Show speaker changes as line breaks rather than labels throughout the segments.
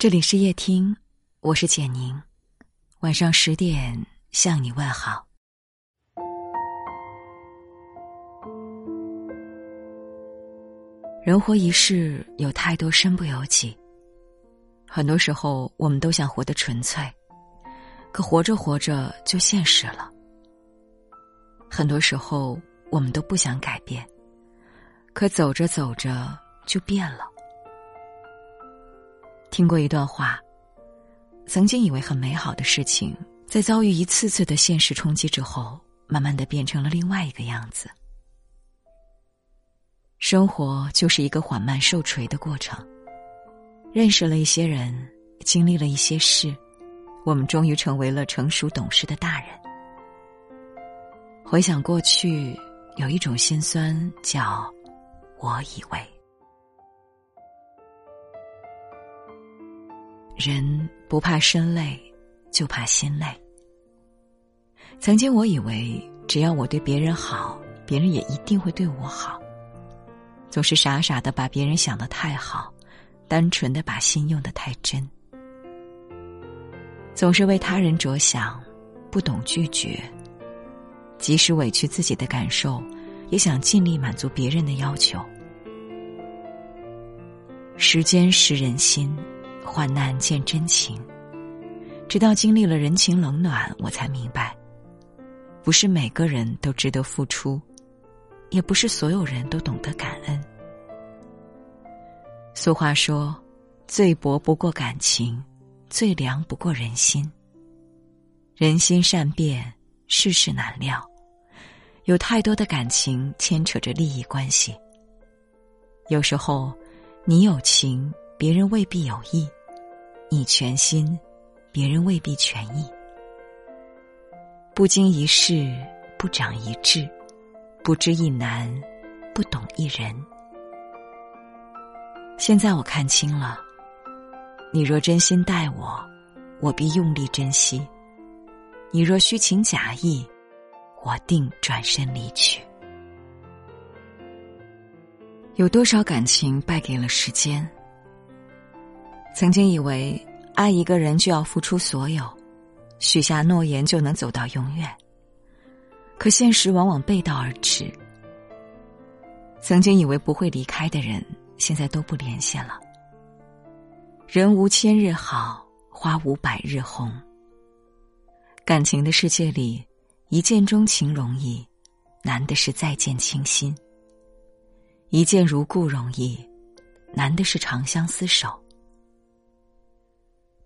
这里是夜听，我是简宁。晚上十点向你问好。人活一世，有太多身不由己。很多时候，我们都想活得纯粹，可活着活着就现实了。很多时候，我们都不想改变，可走着走着就变了。听过一段话，曾经以为很美好的事情，在遭遇一次次的现实冲击之后，慢慢的变成了另外一个样子。生活就是一个缓慢受锤的过程。认识了一些人，经历了一些事，我们终于成为了成熟懂事的大人。回想过去，有一种心酸，叫我以为。人不怕身累，就怕心累。曾经我以为，只要我对别人好，别人也一定会对我好。总是傻傻的把别人想的太好，单纯的把心用的太真。总是为他人着想，不懂拒绝。即使委屈自己的感受，也想尽力满足别人的要求。时间识人心。患难见真情，直到经历了人情冷暖，我才明白，不是每个人都值得付出，也不是所有人都懂得感恩。俗话说：“最薄不过感情，最凉不过人心。”人心善变，世事难料，有太多的感情牵扯着利益关系。有时候，你有情，别人未必有意。你全心，别人未必全意。不经一事，不长一智；不知一难，不懂一人。现在我看清了，你若真心待我，我必用力珍惜；你若虚情假意，我定转身离去。有多少感情败给了时间？曾经以为爱一个人就要付出所有，许下诺言就能走到永远。可现实往往背道而驰。曾经以为不会离开的人，现在都不联系了。人无千日好，花无百日红。感情的世界里，一见钟情容易，难的是再见倾心；一见如故容易，难的是长相厮守。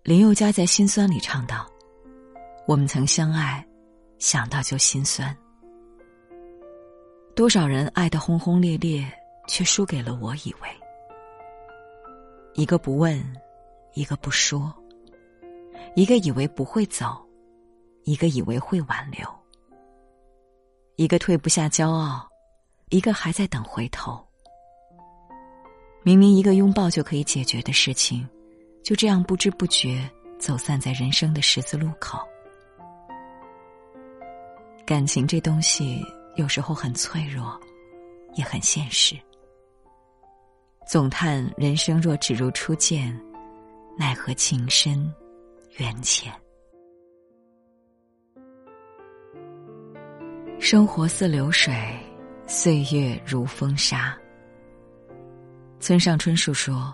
林宥嘉在《心酸》里唱道：“我们曾相爱，想到就心酸。多少人爱得轰轰烈烈，却输给了我以为。一个不问，一个不说，一个以为不会走，一个以为会挽留。一个退不下骄傲，一个还在等回头。明明一个拥抱就可以解决的事情。”就这样不知不觉走散在人生的十字路口。感情这东西有时候很脆弱，也很现实。总叹人生若只如初见，奈何情深缘浅。生活似流水，岁月如风沙。村上春树说。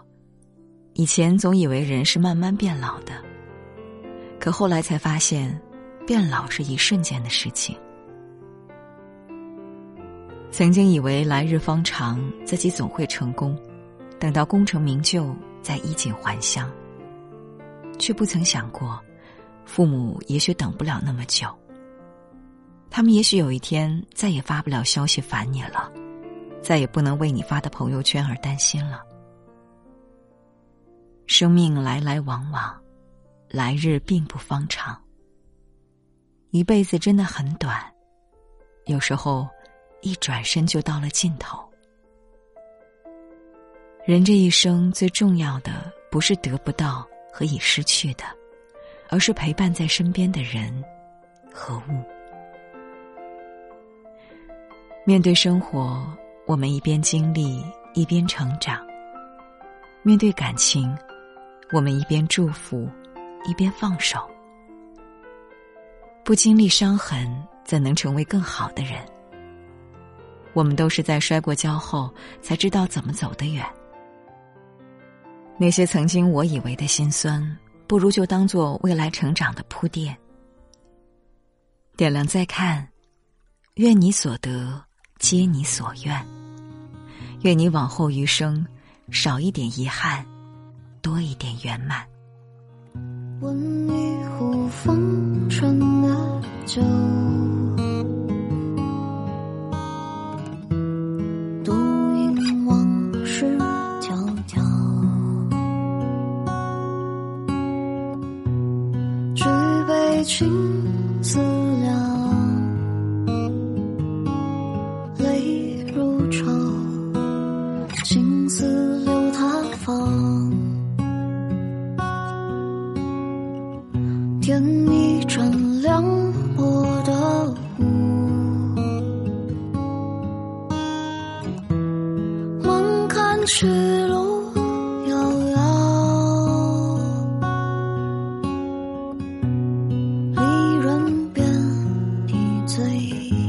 以前总以为人是慢慢变老的，可后来才发现，变老是一瞬间的事情。曾经以为来日方长，自己总会成功，等到功成名就再衣锦还乡，却不曾想过，父母也许等不了那么久。他们也许有一天再也发不了消息烦你了，再也不能为你发的朋友圈而担心了。生命来来往往，来日并不方长。一辈子真的很短，有时候一转身就到了尽头。人这一生最重要的，不是得不到和已失去的，而是陪伴在身边的人和物。面对生活，我们一边经历，一边成长；面对感情。我们一边祝福，一边放手。不经历伤痕，怎能成为更好的人？我们都是在摔过跤后，才知道怎么走得远。那些曾经我以为的心酸，不如就当做未来成长的铺垫。点亮再看，愿你所得皆你所愿。愿你往后余生，少一点遗憾，多一点圆满，
温一壶风尘的酒。独饮往事迢迢。举杯情思。浮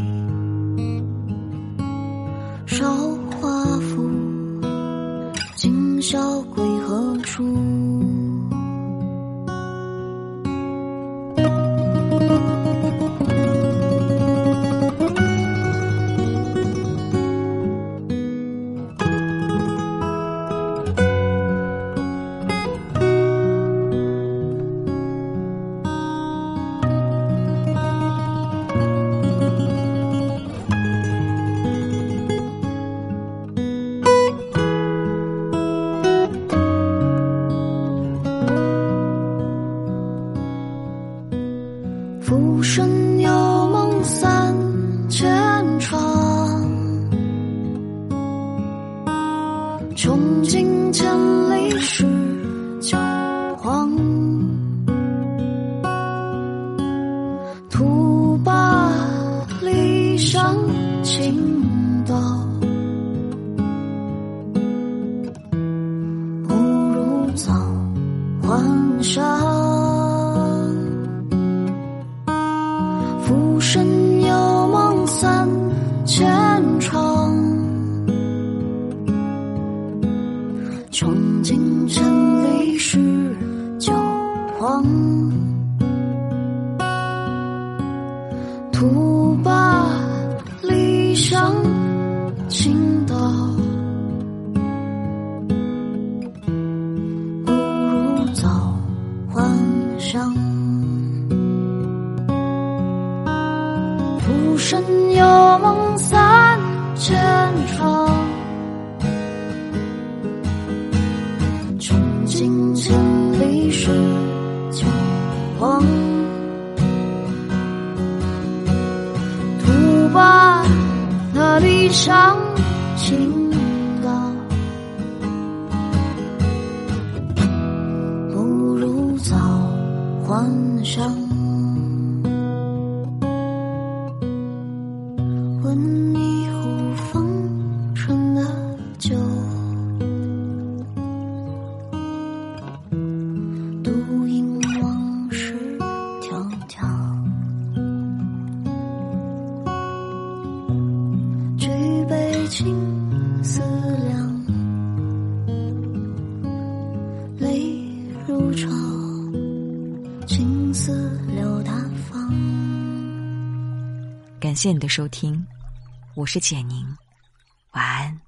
还乡。身有梦三千场，穷尽千里是旧黄。徒把理想倾身有梦三千场，穷尽千里是旧黄。徒把那理想倾青丝流大方。
感谢你的收听，我是简宁，晚安。